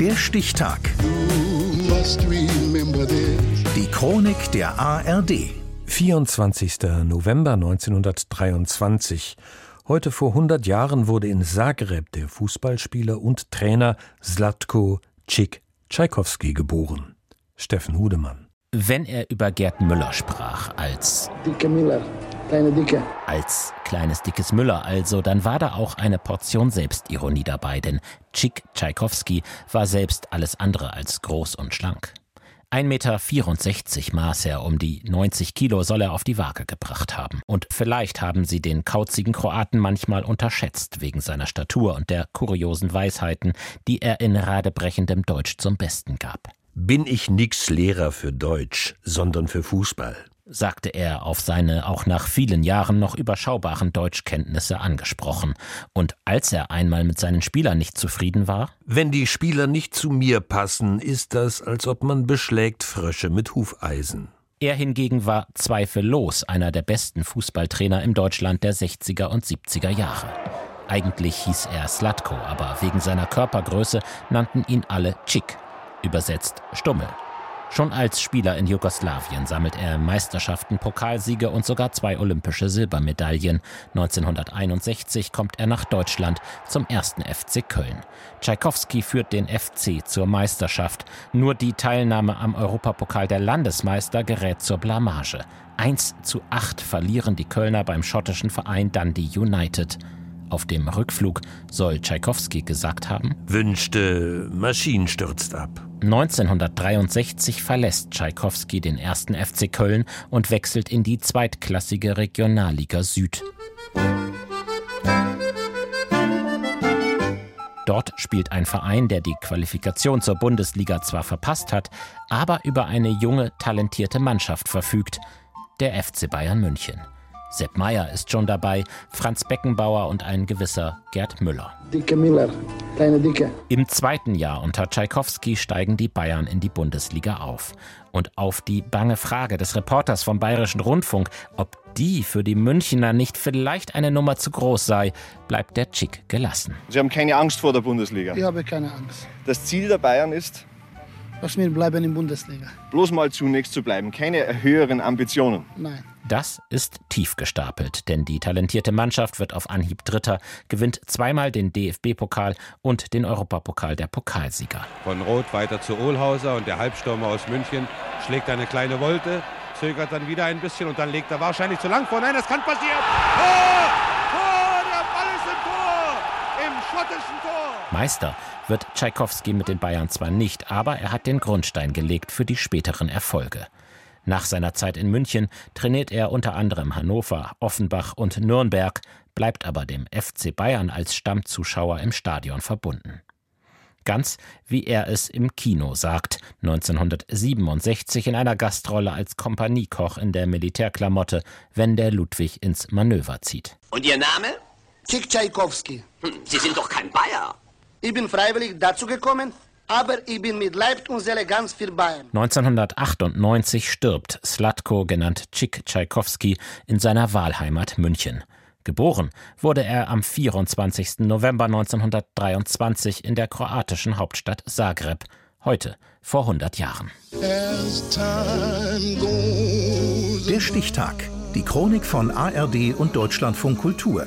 Der Stichtag. Die Chronik der ARD. 24. November 1923. Heute vor 100 Jahren wurde in Zagreb der Fußballspieler und Trainer Zlatko Cik Tschaikowski geboren. Steffen Hudemann. Wenn er über Gerd Müller sprach als Dicke Müller, kleine Dicke. Als kleines dickes Müller also, dann war da auch eine Portion Selbstironie dabei, denn Chick Tschaikowski war selbst alles andere als groß und schlank. 1,64 Meter maß er, um die 90 Kilo soll er auf die Waage gebracht haben. Und vielleicht haben sie den kauzigen Kroaten manchmal unterschätzt, wegen seiner Statur und der kuriosen Weisheiten, die er in radebrechendem Deutsch zum Besten gab. Bin ich nix Lehrer für Deutsch, sondern für Fußball sagte er auf seine auch nach vielen Jahren noch überschaubaren Deutschkenntnisse angesprochen. Und als er einmal mit seinen Spielern nicht zufrieden war? Wenn die Spieler nicht zu mir passen, ist das, als ob man beschlägt Frösche mit Hufeisen. Er hingegen war zweifellos einer der besten Fußballtrainer im Deutschland der 60er und 70er Jahre. Eigentlich hieß er Slatko, aber wegen seiner Körpergröße nannten ihn alle Chick, übersetzt Stummel. Schon als Spieler in Jugoslawien sammelt er Meisterschaften, Pokalsiege und sogar zwei olympische Silbermedaillen. 1961 kommt er nach Deutschland zum ersten FC Köln. Tschaikowski führt den FC zur Meisterschaft. Nur die Teilnahme am Europapokal der Landesmeister gerät zur Blamage. 1 zu 8 verlieren die Kölner beim schottischen Verein Dundee United. Auf dem Rückflug soll Tschaikowski gesagt haben: Wünschte, Maschinen stürzt ab. 1963 verlässt Tschaikowski den ersten FC Köln und wechselt in die zweitklassige Regionalliga Süd. Dort spielt ein Verein, der die Qualifikation zur Bundesliga zwar verpasst hat, aber über eine junge, talentierte Mannschaft verfügt, der FC Bayern München. Sepp Meyer ist schon dabei, Franz Beckenbauer und ein gewisser Gerd Müller. Dicke Müller, kleine Dicke. Im zweiten Jahr unter Tschaikowski steigen die Bayern in die Bundesliga auf. Und auf die bange Frage des Reporters vom Bayerischen Rundfunk, ob die für die Münchner nicht vielleicht eine Nummer zu groß sei, bleibt der Chick gelassen. Sie haben keine Angst vor der Bundesliga? Ich habe keine Angst. Das Ziel der Bayern ist? Dass wir bleiben in der Bundesliga. Bloß mal zunächst zu bleiben, keine höheren Ambitionen. Nein. Das ist tief gestapelt, denn die talentierte Mannschaft wird auf Anhieb Dritter, gewinnt zweimal den DFB-Pokal und den Europapokal der Pokalsieger. Von Roth weiter zu Ohlhauser und der Halbstürmer aus München schlägt eine kleine Wolte, zögert dann wieder ein bisschen und dann legt er wahrscheinlich zu lang vor. Nein, das kann passieren. Tor! Tor! Der Ball ist im Tor! Im schottischen Tor! Meister wird Tschaikowski mit den Bayern zwar nicht, aber er hat den Grundstein gelegt für die späteren Erfolge. Nach seiner Zeit in München trainiert er unter anderem Hannover, Offenbach und Nürnberg, bleibt aber dem FC Bayern als Stammzuschauer im Stadion verbunden. Ganz wie er es im Kino sagt, 1967 in einer Gastrolle als Kompaniekoch in der Militärklamotte, wenn der Ludwig ins Manöver zieht. Und Ihr Name? Chick Tschaikowski. Sie sind doch kein Bayer. Ich bin freiwillig dazu gekommen, aber ich bin mit Leib und Seele ganz für Bayern. 1998 stirbt Slatko, genannt Chick Tschaikowski, in seiner Wahlheimat München. Geboren wurde er am 24. November 1923 in der kroatischen Hauptstadt Zagreb, heute vor 100 Jahren. Der Stichtag. Die Chronik von ARD und Deutschlandfunk Kultur.